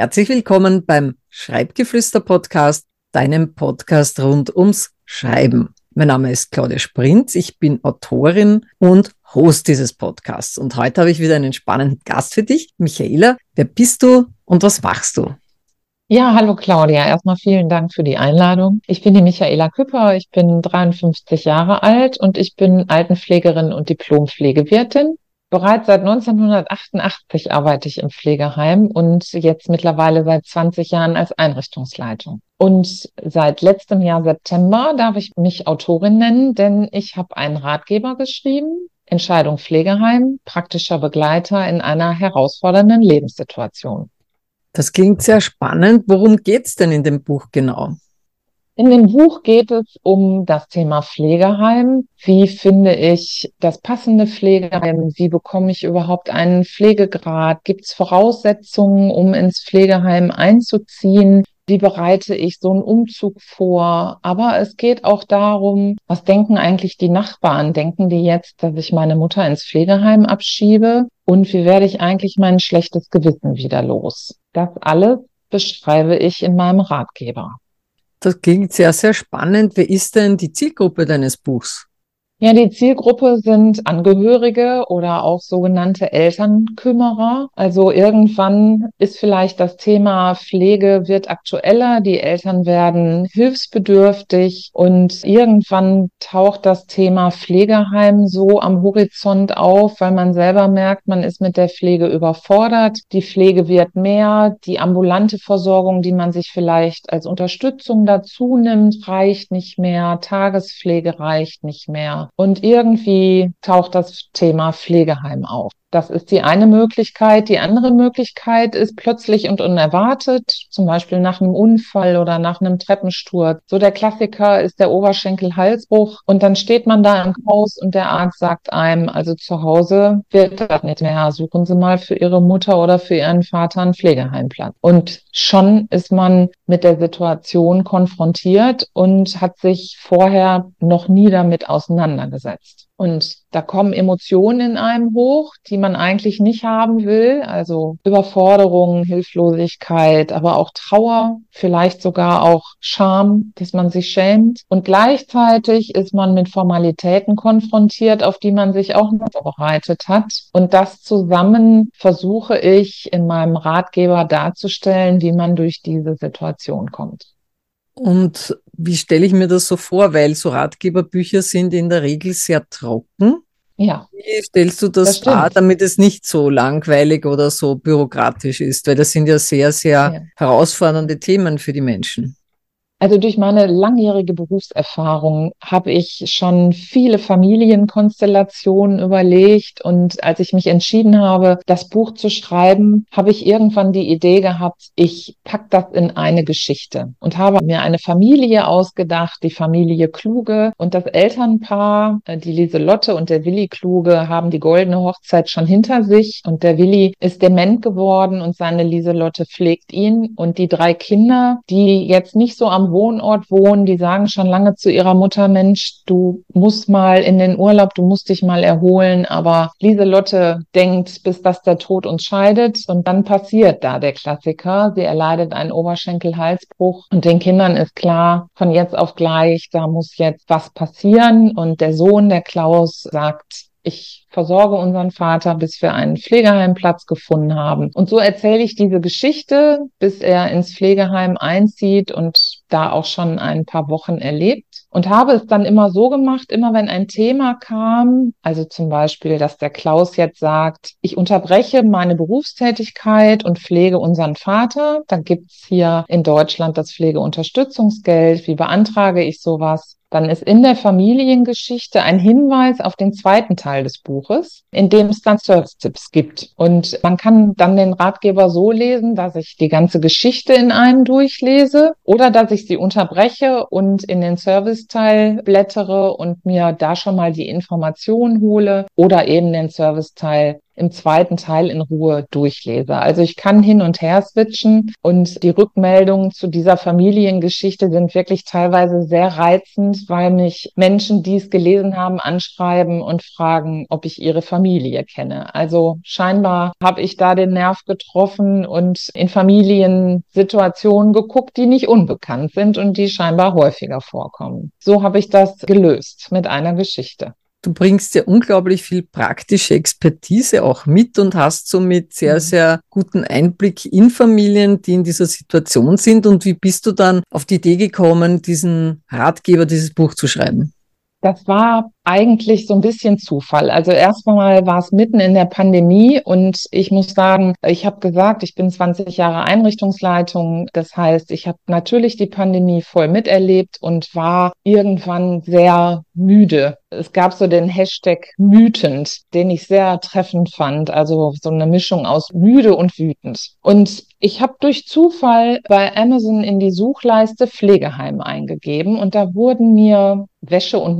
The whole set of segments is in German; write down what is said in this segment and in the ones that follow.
Herzlich willkommen beim Schreibgeflüster-Podcast, deinem Podcast rund ums Schreiben. Mein Name ist Claudia Sprintz, ich bin Autorin und Host dieses Podcasts. Und heute habe ich wieder einen spannenden Gast für dich. Michaela, wer bist du und was machst du? Ja, hallo Claudia. Erstmal vielen Dank für die Einladung. Ich bin die Michaela Küpper. Ich bin 53 Jahre alt und ich bin Altenpflegerin und Diplompflegewirtin. Bereits seit 1988 arbeite ich im Pflegeheim und jetzt mittlerweile seit 20 Jahren als Einrichtungsleitung. Und seit letztem Jahr September darf ich mich Autorin nennen, denn ich habe einen Ratgeber geschrieben, Entscheidung Pflegeheim, praktischer Begleiter in einer herausfordernden Lebenssituation. Das klingt sehr spannend. Worum geht's denn in dem Buch genau? In dem Buch geht es um das Thema Pflegeheim. Wie finde ich das passende Pflegeheim? Wie bekomme ich überhaupt einen Pflegegrad? Gibt es Voraussetzungen, um ins Pflegeheim einzuziehen? Wie bereite ich so einen Umzug vor? Aber es geht auch darum, was denken eigentlich die Nachbarn? Denken die jetzt, dass ich meine Mutter ins Pflegeheim abschiebe? Und wie werde ich eigentlich mein schlechtes Gewissen wieder los? Das alles beschreibe ich in meinem Ratgeber. Das klingt sehr, sehr spannend. Wer ist denn die Zielgruppe deines Buchs? Ja, die Zielgruppe sind Angehörige oder auch sogenannte Elternkümmerer. Also irgendwann ist vielleicht das Thema Pflege wird aktueller, die Eltern werden hilfsbedürftig und irgendwann taucht das Thema Pflegeheim so am Horizont auf, weil man selber merkt, man ist mit der Pflege überfordert. Die Pflege wird mehr, die ambulante Versorgung, die man sich vielleicht als Unterstützung dazu nimmt, reicht nicht mehr, Tagespflege reicht nicht mehr. Und irgendwie taucht das Thema Pflegeheim auf. Das ist die eine Möglichkeit. Die andere Möglichkeit ist plötzlich und unerwartet, zum Beispiel nach einem Unfall oder nach einem Treppensturz. So der Klassiker ist der Oberschenkel-Halsbruch und dann steht man da im Haus und der Arzt sagt einem, also zu Hause wird das nicht mehr. Suchen Sie mal für Ihre Mutter oder für Ihren Vater einen Pflegeheimplatz. Und schon ist man mit der Situation konfrontiert und hat sich vorher noch nie damit auseinandergesetzt. Und da kommen Emotionen in einem hoch, die man eigentlich nicht haben will. Also Überforderung, Hilflosigkeit, aber auch Trauer, vielleicht sogar auch Scham, dass man sich schämt. Und gleichzeitig ist man mit Formalitäten konfrontiert, auf die man sich auch noch vorbereitet hat. Und das zusammen versuche ich in meinem Ratgeber darzustellen, wie man durch diese Situation kommt. Und wie stelle ich mir das so vor? Weil so Ratgeberbücher sind in der Regel sehr trocken. Ja. Wie stellst du das, das dar, damit es nicht so langweilig oder so bürokratisch ist? Weil das sind ja sehr, sehr ja. herausfordernde Themen für die Menschen. Also durch meine langjährige Berufserfahrung habe ich schon viele Familienkonstellationen überlegt. Und als ich mich entschieden habe, das Buch zu schreiben, habe ich irgendwann die Idee gehabt, ich pack das in eine Geschichte und habe mir eine Familie ausgedacht, die Familie Kluge. Und das Elternpaar, äh, die Lieselotte und der Willi Kluge, haben die goldene Hochzeit schon hinter sich. Und der Willi ist dement geworden und seine Lieselotte pflegt ihn. Und die drei Kinder, die jetzt nicht so am Wohnort wohnen, die sagen schon lange zu ihrer Mutter, Mensch, du musst mal in den Urlaub, du musst dich mal erholen. Aber Lieselotte denkt, bis dass der Tod uns scheidet. Und dann passiert da der Klassiker. Sie erleidet einen Oberschenkel-Halsbruch und den Kindern ist klar, von jetzt auf gleich, da muss jetzt was passieren. Und der Sohn, der Klaus, sagt, ich versorge unseren Vater, bis wir einen Pflegeheimplatz gefunden haben. Und so erzähle ich diese Geschichte, bis er ins Pflegeheim einzieht und da auch schon ein paar Wochen erlebt. Und habe es dann immer so gemacht, immer wenn ein Thema kam, also zum Beispiel, dass der Klaus jetzt sagt, ich unterbreche meine Berufstätigkeit und pflege unseren Vater, dann gibt's hier in Deutschland das Pflegeunterstützungsgeld. Wie beantrage ich sowas? Dann ist in der Familiengeschichte ein Hinweis auf den zweiten Teil des Buches, in dem es dann Service-Tipps gibt. Und man kann dann den Ratgeber so lesen, dass ich die ganze Geschichte in einem durchlese oder dass ich sie unterbreche und in den Serviceteil blättere und mir da schon mal die Informationen hole oder eben den Serviceteil im zweiten Teil in Ruhe durchlese. Also ich kann hin und her switchen und die Rückmeldungen zu dieser Familiengeschichte sind wirklich teilweise sehr reizend, weil mich Menschen, die es gelesen haben, anschreiben und fragen, ob ich ihre Familie kenne. Also scheinbar habe ich da den Nerv getroffen und in Familiensituationen geguckt, die nicht unbekannt sind und die scheinbar häufiger vorkommen. So habe ich das gelöst mit einer Geschichte. Du bringst ja unglaublich viel praktische Expertise auch mit und hast somit sehr, mhm. sehr guten Einblick in Familien, die in dieser Situation sind. Und wie bist du dann auf die Idee gekommen, diesen Ratgeber, dieses Buch zu schreiben? Das war eigentlich so ein bisschen Zufall. Also erstmal war es mitten in der Pandemie und ich muss sagen, ich habe gesagt, ich bin 20 Jahre Einrichtungsleitung. Das heißt, ich habe natürlich die Pandemie voll miterlebt und war irgendwann sehr müde. Es gab so den Hashtag mütend, den ich sehr treffend fand. Also so eine Mischung aus müde und wütend. Und ich habe durch Zufall bei Amazon in die Suchleiste Pflegeheim eingegeben und da wurden mir Wäsche- und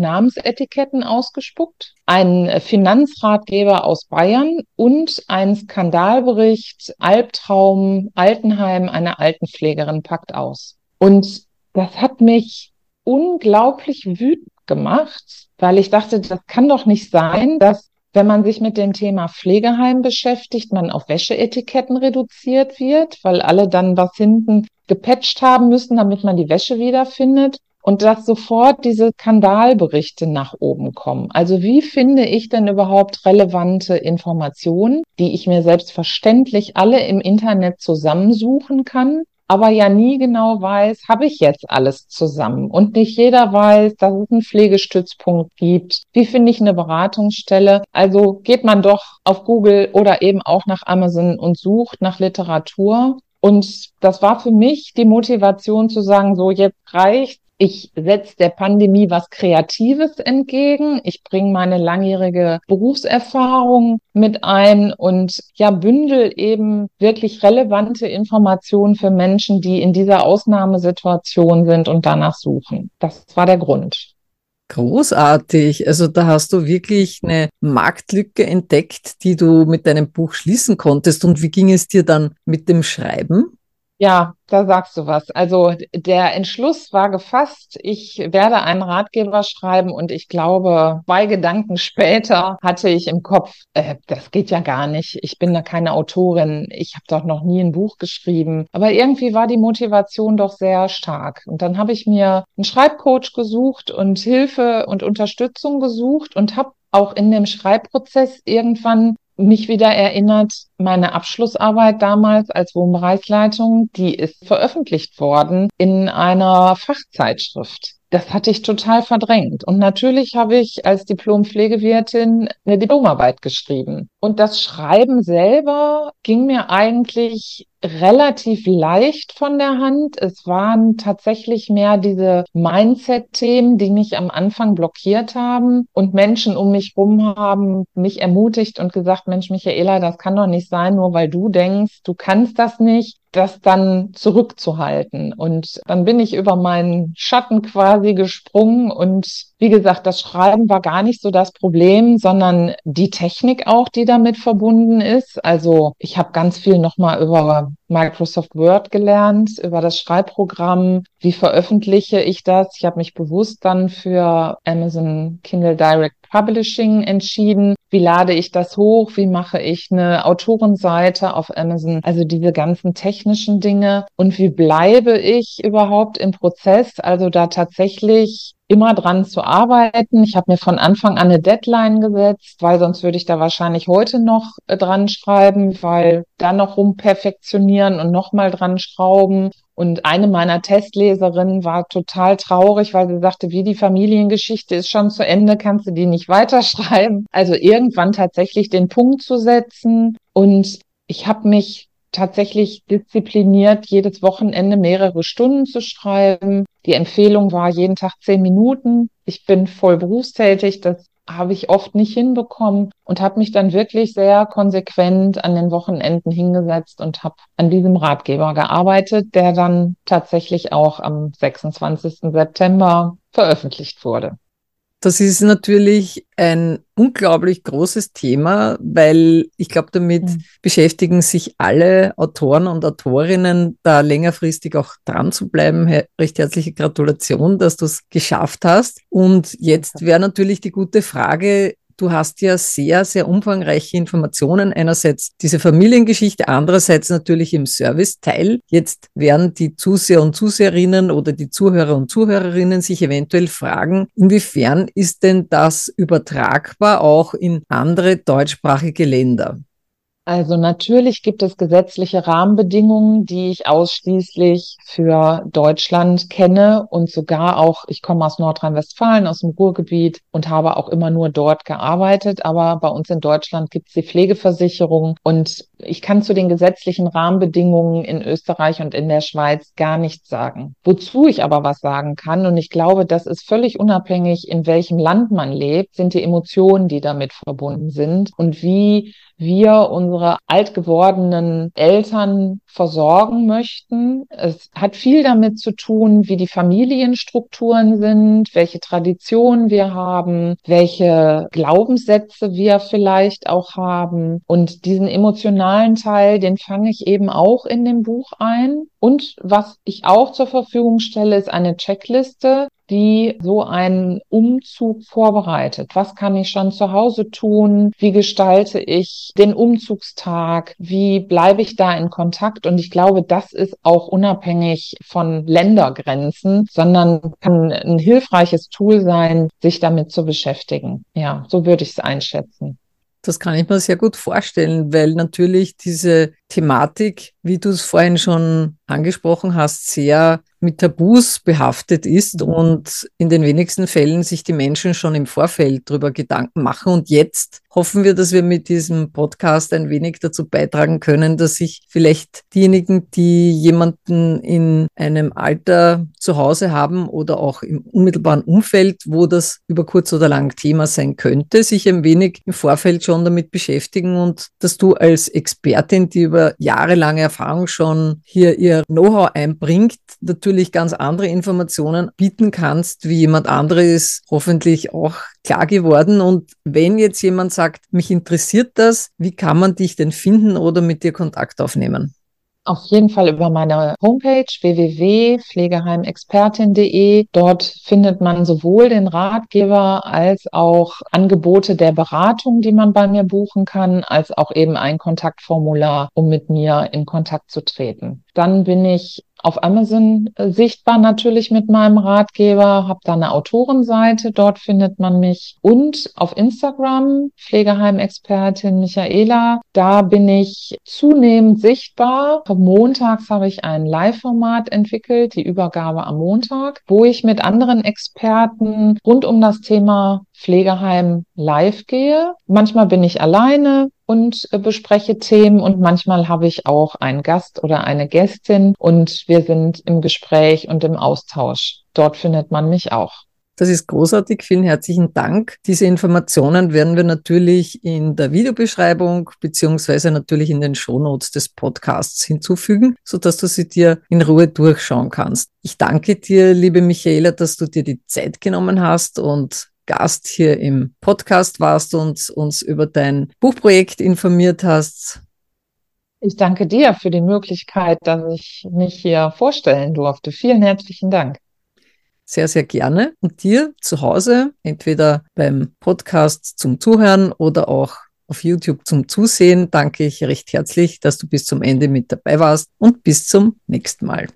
Namensetiketten ausgespuckt, ein Finanzratgeber aus Bayern und ein Skandalbericht Albtraum Altenheim einer Altenpflegerin packt aus. Und das hat mich unglaublich wütend gemacht, weil ich dachte, das kann doch nicht sein, dass wenn man sich mit dem Thema Pflegeheim beschäftigt, man auf Wäscheetiketten reduziert wird, weil alle dann was hinten gepatcht haben müssen, damit man die Wäsche wiederfindet und dass sofort diese Skandalberichte nach oben kommen. Also wie finde ich denn überhaupt relevante Informationen, die ich mir selbstverständlich alle im Internet zusammensuchen kann, aber ja nie genau weiß, habe ich jetzt alles zusammen und nicht jeder weiß, dass es einen Pflegestützpunkt gibt. Wie finde ich eine Beratungsstelle? Also geht man doch auf Google oder eben auch nach Amazon und sucht nach Literatur. Und das war für mich die Motivation zu sagen, so jetzt reicht ich setze der Pandemie was Kreatives entgegen. Ich bringe meine langjährige Berufserfahrung mit ein und ja, bündel eben wirklich relevante Informationen für Menschen, die in dieser Ausnahmesituation sind und danach suchen. Das war der Grund. Großartig. Also da hast du wirklich eine Marktlücke entdeckt, die du mit deinem Buch schließen konntest. Und wie ging es dir dann mit dem Schreiben? Ja, da sagst du was. Also der Entschluss war gefasst. Ich werde einen Ratgeber schreiben und ich glaube, zwei Gedanken später hatte ich im Kopf, äh, das geht ja gar nicht. Ich bin da keine Autorin. Ich habe doch noch nie ein Buch geschrieben. Aber irgendwie war die Motivation doch sehr stark. Und dann habe ich mir einen Schreibcoach gesucht und Hilfe und Unterstützung gesucht und habe auch in dem Schreibprozess irgendwann mich wieder erinnert, meine Abschlussarbeit damals als Wohnbereichsleitung, die ist veröffentlicht worden in einer Fachzeitschrift. Das hatte ich total verdrängt. Und natürlich habe ich als Diplom-Pflegewirtin eine Diplomarbeit geschrieben. Und das Schreiben selber ging mir eigentlich relativ leicht von der Hand. Es waren tatsächlich mehr diese Mindset-Themen, die mich am Anfang blockiert haben und Menschen um mich rum haben mich ermutigt und gesagt, Mensch, Michaela, das kann doch nicht sein, nur weil du denkst, du kannst das nicht das dann zurückzuhalten. Und dann bin ich über meinen Schatten quasi gesprungen und wie gesagt, das Schreiben war gar nicht so das Problem, sondern die Technik auch, die damit verbunden ist. Also ich habe ganz viel nochmal über Microsoft Word gelernt, über das Schreibprogramm. Wie veröffentliche ich das? Ich habe mich bewusst dann für Amazon Kindle Direct Publishing entschieden. Wie lade ich das hoch? Wie mache ich eine Autorenseite auf Amazon? Also diese ganzen technischen Dinge. Und wie bleibe ich überhaupt im Prozess? Also da tatsächlich immer dran zu arbeiten. Ich habe mir von Anfang an eine Deadline gesetzt, weil sonst würde ich da wahrscheinlich heute noch äh, dran schreiben, weil dann noch rumperfektionieren und nochmal dran schrauben. Und eine meiner Testleserinnen war total traurig, weil sie sagte, wie die Familiengeschichte ist schon zu Ende, kannst du die nicht weiterschreiben. Also irgendwann tatsächlich den Punkt zu setzen. Und ich habe mich tatsächlich diszipliniert, jedes Wochenende mehrere Stunden zu schreiben. Die Empfehlung war jeden Tag zehn Minuten. Ich bin voll berufstätig, das habe ich oft nicht hinbekommen und habe mich dann wirklich sehr konsequent an den Wochenenden hingesetzt und habe an diesem Ratgeber gearbeitet, der dann tatsächlich auch am 26. September veröffentlicht wurde. Das ist natürlich ein unglaublich großes Thema, weil ich glaube, damit mhm. beschäftigen sich alle Autoren und Autorinnen, da längerfristig auch dran zu bleiben. Recht herzliche Gratulation, dass du es geschafft hast. Und jetzt wäre natürlich die gute Frage, Du hast ja sehr, sehr umfangreiche Informationen. Einerseits diese Familiengeschichte, andererseits natürlich im Serviceteil. Jetzt werden die Zuseher und Zuseherinnen oder die Zuhörer und Zuhörerinnen sich eventuell fragen, inwiefern ist denn das übertragbar auch in andere deutschsprachige Länder? Also natürlich gibt es gesetzliche Rahmenbedingungen, die ich ausschließlich für Deutschland kenne und sogar auch, ich komme aus Nordrhein-Westfalen, aus dem Ruhrgebiet und habe auch immer nur dort gearbeitet. Aber bei uns in Deutschland gibt es die Pflegeversicherung und ich kann zu den gesetzlichen Rahmenbedingungen in Österreich und in der Schweiz gar nichts sagen. Wozu ich aber was sagen kann, und ich glaube, das ist völlig unabhängig, in welchem Land man lebt, sind die Emotionen, die damit verbunden sind und wie wir unsere alt gewordenen Eltern versorgen möchten. Es hat viel damit zu tun, wie die Familienstrukturen sind, welche Traditionen wir haben, welche Glaubenssätze wir vielleicht auch haben. Und diesen emotionalen Teil, den fange ich eben auch in dem Buch ein. Und was ich auch zur Verfügung stelle, ist eine Checkliste, die so einen Umzug vorbereitet. Was kann ich schon zu Hause tun? Wie gestalte ich den Umzugstag? Wie bleibe ich da in Kontakt? Und ich glaube, das ist auch unabhängig von Ländergrenzen, sondern kann ein hilfreiches Tool sein, sich damit zu beschäftigen. Ja, so würde ich es einschätzen. Das kann ich mir sehr gut vorstellen, weil natürlich diese Thematik, wie du es vorhin schon angesprochen hast, sehr mit Tabus behaftet ist und in den wenigsten Fällen sich die Menschen schon im Vorfeld darüber Gedanken machen. Und jetzt hoffen wir, dass wir mit diesem Podcast ein wenig dazu beitragen können, dass sich vielleicht diejenigen, die jemanden in einem Alter zu Hause haben oder auch im unmittelbaren Umfeld, wo das über kurz oder lang Thema sein könnte, sich ein wenig im Vorfeld schon damit beschäftigen und dass du als Expertin, die über jahrelange Erfahrung schon hier ihr Know-how einbringt, natürlich ganz andere Informationen bieten kannst, wie jemand anderes hoffentlich auch klar geworden. Und wenn jetzt jemand sagt, mich interessiert das, wie kann man dich denn finden oder mit dir Kontakt aufnehmen? Auf jeden Fall über meine Homepage www.pflegeheimexpertin.de. Dort findet man sowohl den Ratgeber als auch Angebote der Beratung, die man bei mir buchen kann, als auch eben ein Kontaktformular, um mit mir in Kontakt zu treten. Dann bin ich auf Amazon äh, sichtbar natürlich mit meinem Ratgeber, habe da eine Autorenseite, dort findet man mich und auf Instagram Pflegeheimexpertin Michaela, da bin ich zunehmend sichtbar. Montags habe ich ein Live-Format entwickelt, die Übergabe am Montag, wo ich mit anderen Experten rund um das Thema Pflegeheim live gehe. Manchmal bin ich alleine und äh, bespreche Themen und manchmal habe ich auch einen Gast oder eine Gästin und wir sind im Gespräch und im Austausch. Dort findet man mich auch. Das ist großartig. Vielen herzlichen Dank. Diese Informationen werden wir natürlich in der Videobeschreibung beziehungsweise natürlich in den Shownotes des Podcasts hinzufügen, sodass du sie dir in Ruhe durchschauen kannst. Ich danke dir, liebe Michaela, dass du dir die Zeit genommen hast und Gast hier im Podcast warst und uns über dein Buchprojekt informiert hast. Ich danke dir für die Möglichkeit, dass ich mich hier vorstellen durfte. Vielen herzlichen Dank. Sehr, sehr gerne. Und dir zu Hause, entweder beim Podcast zum Zuhören oder auch auf YouTube zum Zusehen, danke ich recht herzlich, dass du bis zum Ende mit dabei warst und bis zum nächsten Mal.